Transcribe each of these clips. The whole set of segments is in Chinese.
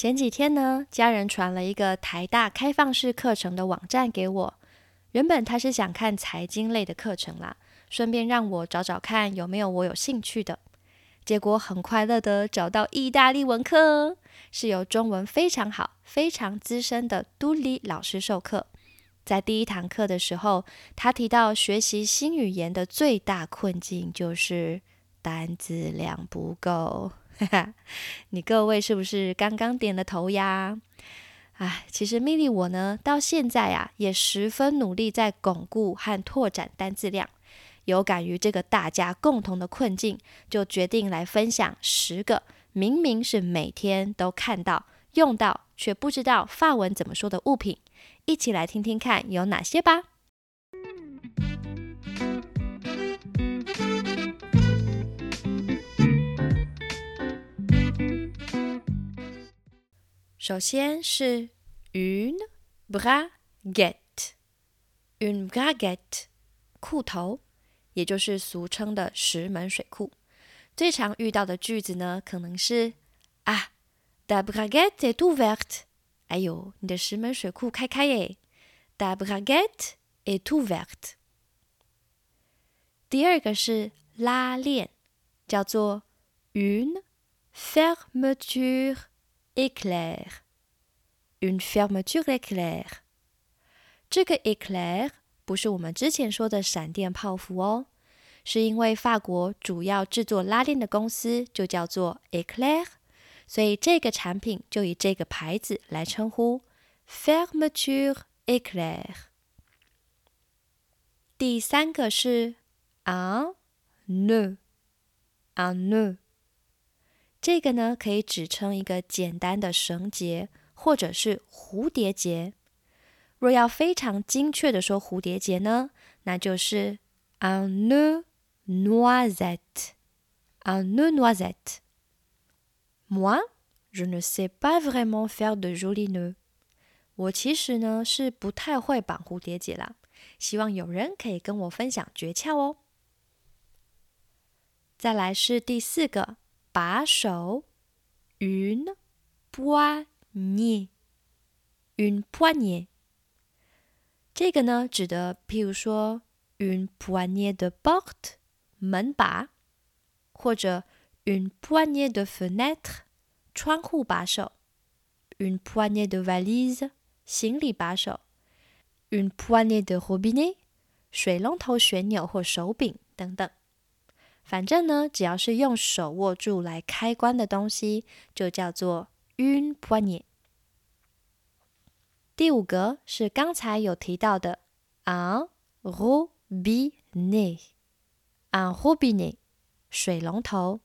前几天呢，家人传了一个台大开放式课程的网站给我。原本他是想看财经类的课程啦，顺便让我找找看有没有我有兴趣的。结果很快乐的找到意大利文课，是由中文非常好、非常资深的杜里老师授课。在第一堂课的时候，他提到学习新语言的最大困境就是单字量不够。你各位是不是刚刚点了头呀？哎，其实蜜莉我呢，到现在啊，也十分努力在巩固和拓展单字量。有感于这个大家共同的困境，就决定来分享十个明明是每天都看到、用到，却不知道法文怎么说的物品。一起来听听看有哪些吧。首先是 une braguette，une braguette，裤头，也就是俗称的石门水库。最常遇到的句子呢，可能是啊，la braguette est ouverte。哎呦，你的石门水库开开耶！la braguette est ouverte。第二个是拉链，叫做 une fermeture。Éclair，une fermeture éclair。这个 éclair 不是我们之前说的闪电泡芙哦，是因为法国主要制作拉链的公司就叫做 éclair，所以这个产品就以这个牌子来称呼 fermeture éclair。第三个是 un nœud，un nœud。这个呢，可以指称一个简单的绳结，或者是蝴蝶结。若要非常精确的说蝴蝶结呢，那就是 un nœud noisette。un nœud noisette。Moi, je ne sais pas vraiment faire de jolis nœuds。我其实呢是不太会绑蝴蝶结啦，希望有人可以跟我分享诀窍哦。再来是第四个。把手，une poignée，une poignée。这个呢，指的譬如说，une poignée de porte，门把，或者 une poignée de fenêtre，窗户把手；une poignée de valise，行李把手；une poignée de robinet，水龙头旋钮或手柄等等。反正呢，只要是用手握住来开关的东西，就叫做 un p o i n e。第五个是刚才有提到的 un robinet，un robinet，水龙头。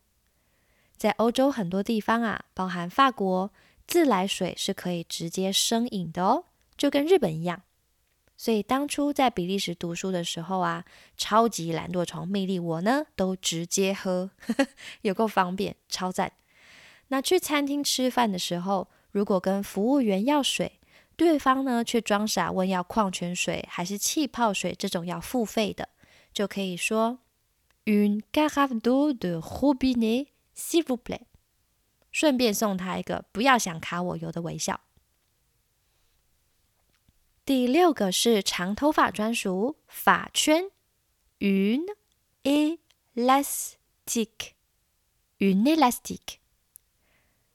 在欧洲很多地方啊，包含法国，自来水是可以直接生饮的哦，就跟日本一样。所以当初在比利时读书的时候啊，超级懒惰虫魅力，我呢都直接喝，有够方便，超赞。那去餐厅吃饭的时候，如果跟服务员要水，对方呢却装傻问要矿泉水还是气泡水这种要付费的，就可以说 une carafe d'eau de robinet s'il vous plaît，顺便送他一个不要想卡我油的微笑。第六个是长头发专属发圈，une élastique，une élastique。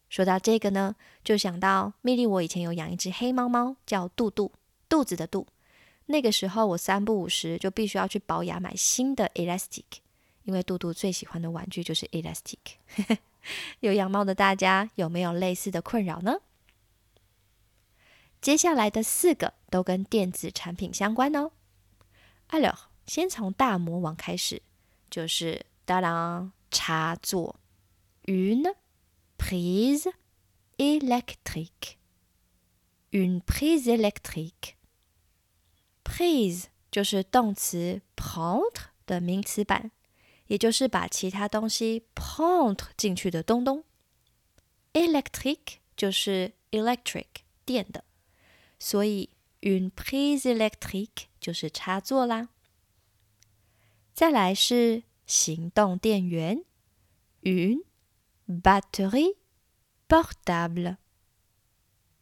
说到这个呢，就想到蜜莉，我以前有养一只黑猫猫，叫肚肚，肚子的肚。那个时候我三不五时就必须要去保养买新的 elastic，因为肚肚最喜欢的玩具就是 elastic。有养猫的大家有没有类似的困扰呢？接下来的四个都跟电子产品相关哦。Alors，先从大魔王开始，就是当当插座，une prise électrique。une prise électrique。prise 就是动词 prendre 的名词版，也就是把其他东西 prendre 进去的东东。electric 就是 electric 电的，所以 une prise électrique 就是插座啦。再来是行动电源，une batterie portable。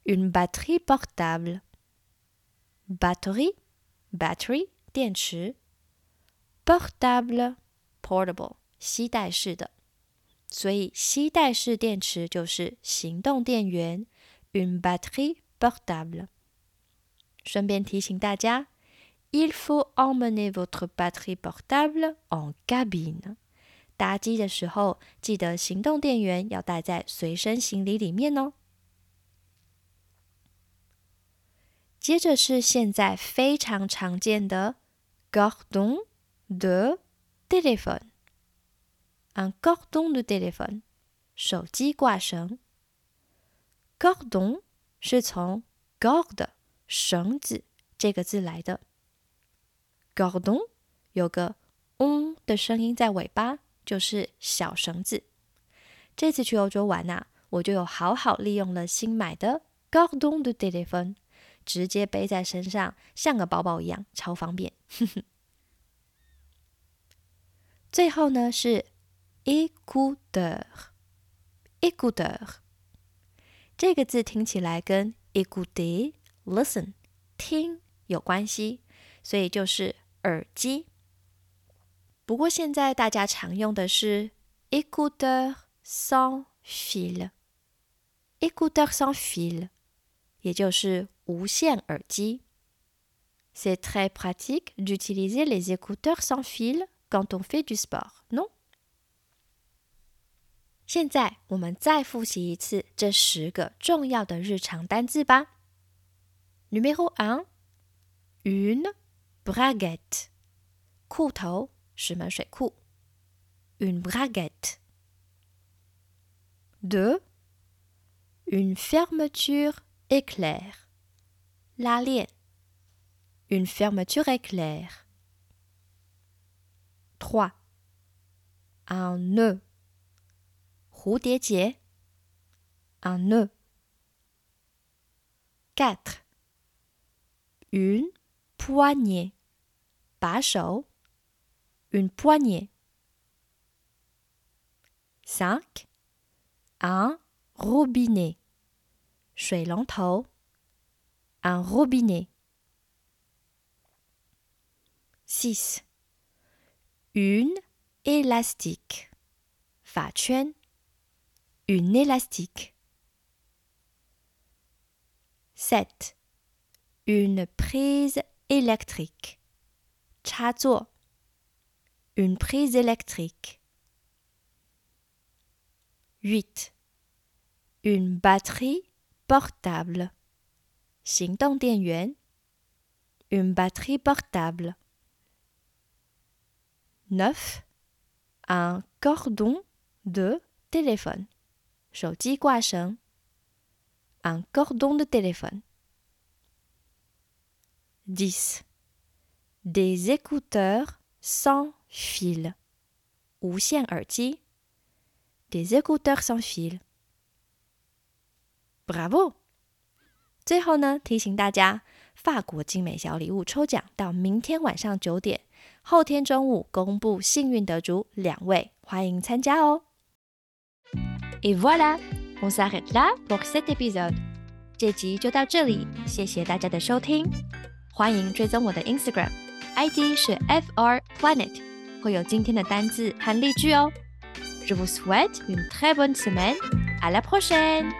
une batterie portable。batterie battery 电池，portable portable 携带式的，所以携带式电池就是行动电源，une batterie portable。顺便提醒大家，il faut emmener votre batterie portable en cabine。搭机的时候，记得行动电源要带在随身行李里面哦。接着是现在非常常见的 cordon de téléphone，un cordon de téléphone，手机挂绳。cordon 是从 cord 绳子这个字来的 Gordon 有个嗯的声音在尾巴，就是小绳子。这次去欧洲玩呐，我就有好好利用了新买的 cordon de téléphone。直接背在身上，像个包包一样，超方便。最后呢是 écouteur，écouteur 这个字听起来跟 écouter listen 听有关系，所以就是耳机。不过现在大家常用的是 écouteur sans fil，écouteur sans fil，也就是无线耳机。C'est très pratique d'utiliser les écouteurs sans fil quand on fait du sport, non? 现在我们再复习一次这十个重要的日常单字吧。Numéro 1. Une braguette. cou Une braguette. 2. Une fermeture éclair. La Une fermeture éclair. 3. Un nœud. Un nœud. 4 une poignée. Ba shou, une poignée. 5. Un robinet. Shui long un robinet. 6. Une élastique. Fa chuan, une élastique. 7 Une prise électrique. Une prise électrique. 8. Une batterie portable. 行动电源，une batterie portable. Neuf, un cordon de téléphone. 手机挂绳，un cordon de téléphone. Dix, des écouteurs sans fil. 无线耳机，des écouteurs sans fil. Bravo! 最后呢，提醒大家，法国精美小礼物抽奖到明天晚上九点，后天中午公布幸运得主两位，欢迎参加哦。Et voilà, on s'arrête là pour cet épisode。这集就到这里，谢谢大家的收听， 欢迎追踪我的 Instagram，ID 是 fr planet，会有今天的单字和例句哦。Je vous souhaite une très bonne semaine，à la prochaine。